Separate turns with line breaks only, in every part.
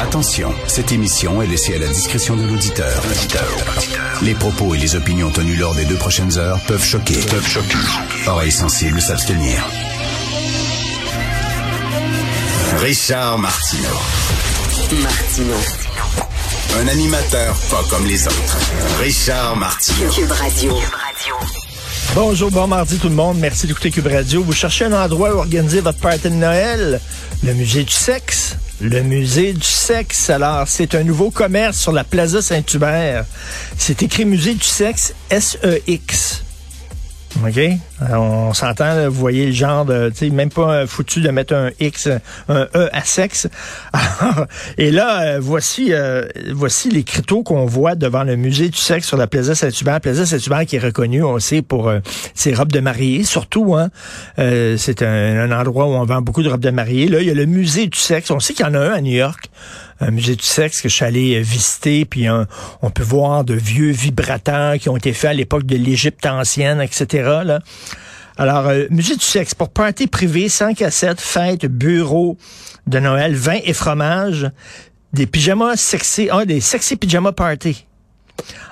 Attention, cette émission est laissée à la discrétion de l'auditeur. Les propos et les opinions tenues lors des deux prochaines heures peuvent choquer. Peuvent choquer. Oreilles sensibles s'abstenir. Richard Martineau.
Martino.
Un animateur pas comme les autres. Richard Martineau.
Cube Radio.
Bonjour, bon mardi tout le monde. Merci d'écouter Cube Radio. Vous cherchez un endroit où organiser votre party de Noël? Le musée du sexe? Le musée du sexe. Alors, c'est un nouveau commerce sur la Plaza Saint-Hubert. C'est écrit musée du sexe S-E-X. OK? Alors, on s'entend, vous voyez le genre de, tu sais, même pas foutu de mettre un X, un E à sexe. Et là, euh, voici, euh, voici les criteaux qu'on voit devant le musée du sexe sur la Plaza Saint-Hubert. Plaza Saint-Hubert qui est reconnu, on sait, pour euh, ses robes de mariée, surtout. Hein, Euh, c'est un endroit où on vend beaucoup de robes de mariée. Là, il y a le musée du sexe. On sait qu'il y en a un à New York un musée du sexe que je suis allé euh, visiter, puis on peut voir de vieux vibrateurs qui ont été faits à l'époque de l'Égypte ancienne, etc. Là. Alors, euh, musée du sexe, pour party privé, 5 à 7, fête, bureau de Noël, vin et fromage, des pyjamas sexy, ah, des sexy pyjama party.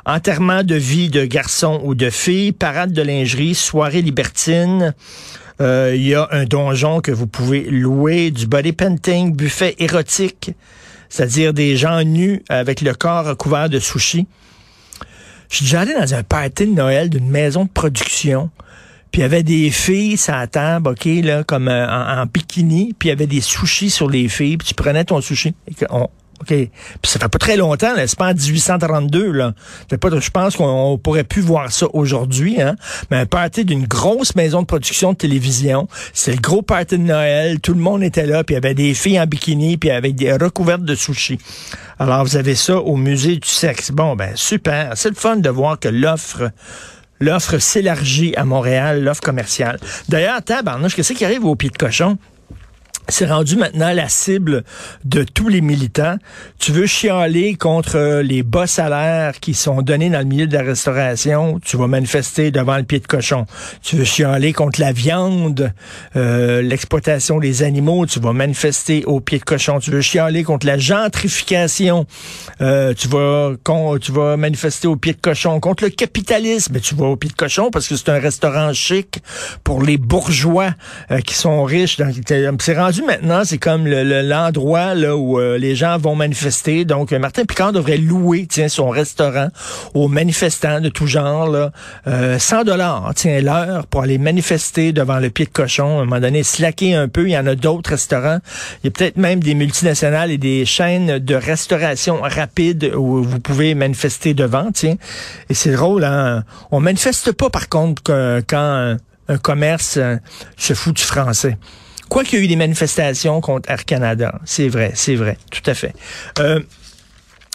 Enterrement de vie de garçon ou de fille, parade de lingerie, soirée libertine. Euh, Il y a un donjon que vous pouvez louer, du body painting, buffet érotique, c'est-à-dire des gens nus avec le corps recouvert de sushis. Je suis déjà allé dans un party de Noël d'une maison de production. Puis il y avait des filles à la table, OK, comme euh, en, bikini, puis il y avait des sushis sur les filles, puis tu prenais ton sushi. OK. Puis ça fait pas très longtemps, là. C'est pas en 1832, là. Pas, je pense qu'on on pourrait plus voir ça aujourd'hui, hein. Mais un party d'une grosse maison de production de télévision. C'est le gros party de Noël. Tout le monde était là, puis il y avait des filles en bikini, puis avec des recouvertes de sushis. Alors, vous avez ça au musée du sexe. Bon, ben, super. C'est le fun de voir que l'offre L'offre s'élargit à Montréal, l'offre commerciale. D'ailleurs, tabarnouche, qu'est-ce qui arrive au pied de cochon? C'est rendu maintenant la cible de tous les militants. Tu veux chialer contre euh, les bas salaires qui sont donnés dans le milieu de la restauration, tu vas manifester devant le pied de cochon. Tu veux chialer contre la viande, euh, l'exploitation des animaux, tu vas manifester au pied de cochon. Tu veux chialer contre la gentrification, euh, tu vas tu vas manifester au pied de cochon. Contre le capitalisme, tu vas au pied de cochon parce que c'est un restaurant chic pour les bourgeois euh, qui sont riches. Rendu maintenant, c'est comme le- le- l'endroit là où euh, les gens vont manifester. Donc, euh, Martin Picard devrait louer tiens, son restaurant aux manifestants de tout genre. Là, euh, 100 dollars, tiens, l'heure pour aller manifester devant le pied de cochon. À un moment donné, slacker un peu. Il y en a d'autres restaurants. Il y a peut-être même des multinationales et des chaînes de restauration rapide où vous pouvez manifester devant, tiens. Et c'est drôle, hein? On manifeste pas, par contre, que- quand un, un commerce euh, se fout du français. Quoi qu'il y ait eu des manifestations contre Air Canada, c'est vrai, c'est vrai, tout à fait. Euh,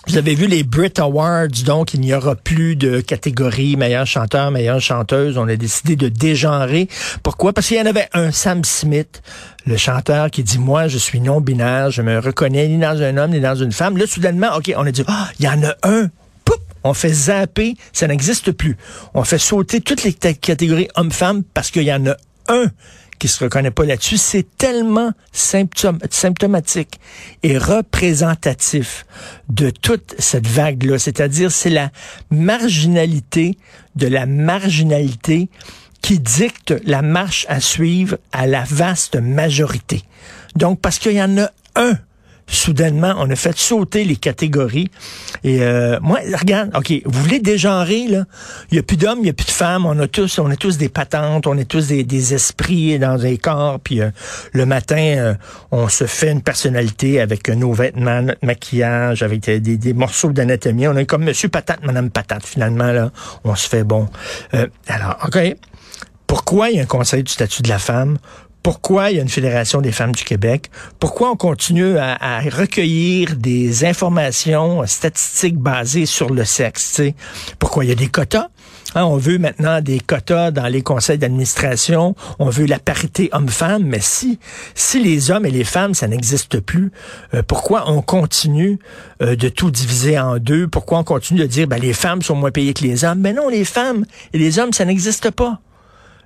vous avez vu les Brit Awards, donc il n'y aura plus de catégorie meilleur chanteur, meilleure chanteuse. On a décidé de dégenrer. Pourquoi? Parce qu'il y en avait un, Sam Smith, le chanteur qui dit, moi, je suis non-binaire, je me reconnais ni dans un homme ni dans une femme. Là, soudainement, OK, on a dit, ah, il y en a un. Poup! On fait zapper, ça n'existe plus. On fait sauter toutes les catégories hommes-femmes parce qu'il y en a un qui se reconnaît pas là-dessus, c'est tellement symptomatique et représentatif de toute cette vague-là. C'est-à-dire, c'est la marginalité de la marginalité qui dicte la marche à suivre à la vaste majorité. Donc, parce qu'il y en a un soudainement, on a fait sauter les catégories. Et euh, moi, regarde, OK, vous voulez dégenrer, là? Il n'y a plus d'hommes, il n'y a plus de femmes. On a tous, on est tous des patentes, on est tous des, esprits dans des corps. Puis euh, le matin, euh, on se fait une personnalité avec nos vêtements, notre maquillage, avec des, morceaux d'anatomie. On est comme Monsieur Patate, Madame Patate, finalement, là. On se fait bon. Alors, OK. Pourquoi il y a un conseil du statut de la femme? Pourquoi il y a une Fédération des femmes du Québec? Pourquoi on continue à, recueillir des informations statistiques basées sur le sexe? Pourquoi il y a des quotas? Hein, on veut maintenant des quotas dans les conseils d'administration. On veut la parité homme-femme. Mais si, si les hommes et les femmes, ça n'existe plus, euh, pourquoi on continue euh, de tout diviser en deux? Pourquoi on continue de dire, ben, les femmes sont moins payées que les hommes? Mais non, les femmes et les hommes, ça n'existe pas.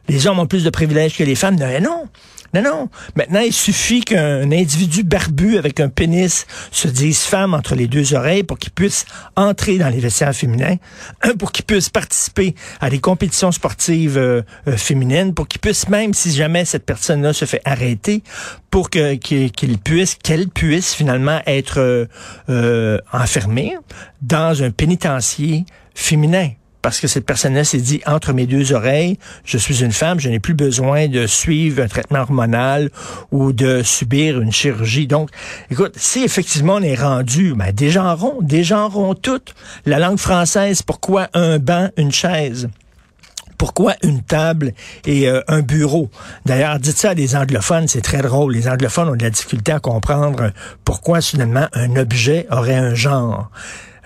Les hommes ont plus de privilèges que les femmes. Non, non. Non, non. Maintenant, il suffit qu'un individu barbu avec un pénis se dise femme entre les deux oreilles pour qu'il puisse entrer dans les vestiaires féminins, pour qu'il puisse participer à des compétitions sportives euh, euh, féminines, pour qu'il puisse même, si jamais cette personne-là se fait arrêter, pour qu'il puisse, qu'elle puisse finalement être euh enfermée dans un pénitencier féminin parce que cette personne-là s'est dit entre mes deux oreilles, je suis une femme, je n'ai plus besoin de suivre un traitement hormonal ou de subir une chirurgie. Donc, écoute, si effectivement on est rendu, ben, des gens ronds, des gens ronds toutes. La langue française, pourquoi un banc, une chaise? pourquoi une table et euh, un bureau? D'ailleurs, dites ça à des anglophones, c'est très drôle. Les anglophones ont de la difficulté à comprendre pourquoi soudainement un objet aurait un genre.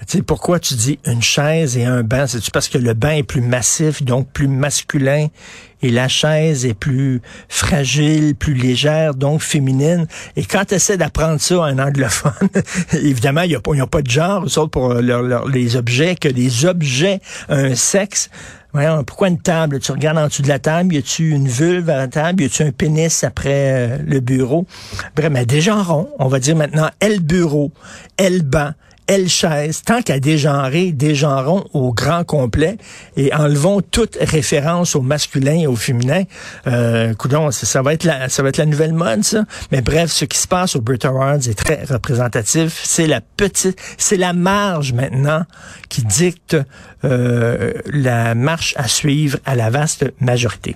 Tu pourquoi tu dis une chaise et un banc? C'est-tu parce que le banc est plus massif, donc plus masculin, et la chaise est plus fragile, plus légère, donc féminine? Et quand tu d'apprendre ça à un anglophone, évidemment, il n'y a, a, pas de genre, sauf pour les objets, que les objets, un sexe, Voyons, pourquoi une table? Tu regardes en dessous de la table, y a-tu une vulve à la table? Y a-tu un pénis après euh, le bureau? Bref, mais des rond. On va dire maintenant, elle bureau, elle banc, elle chaise, tant qu'à dégenrer, dégenrons au grand complet et enlevons toute référence au masculin et au féminin. Euh, ça va être la, ça va être la nouvelle mode, ça. Mais bref, ce qui se passe au Brit Awards est très représentatif. C'est la petite, c'est la marge maintenant qui dicte euh, la marche à suivre à la vaste majorité.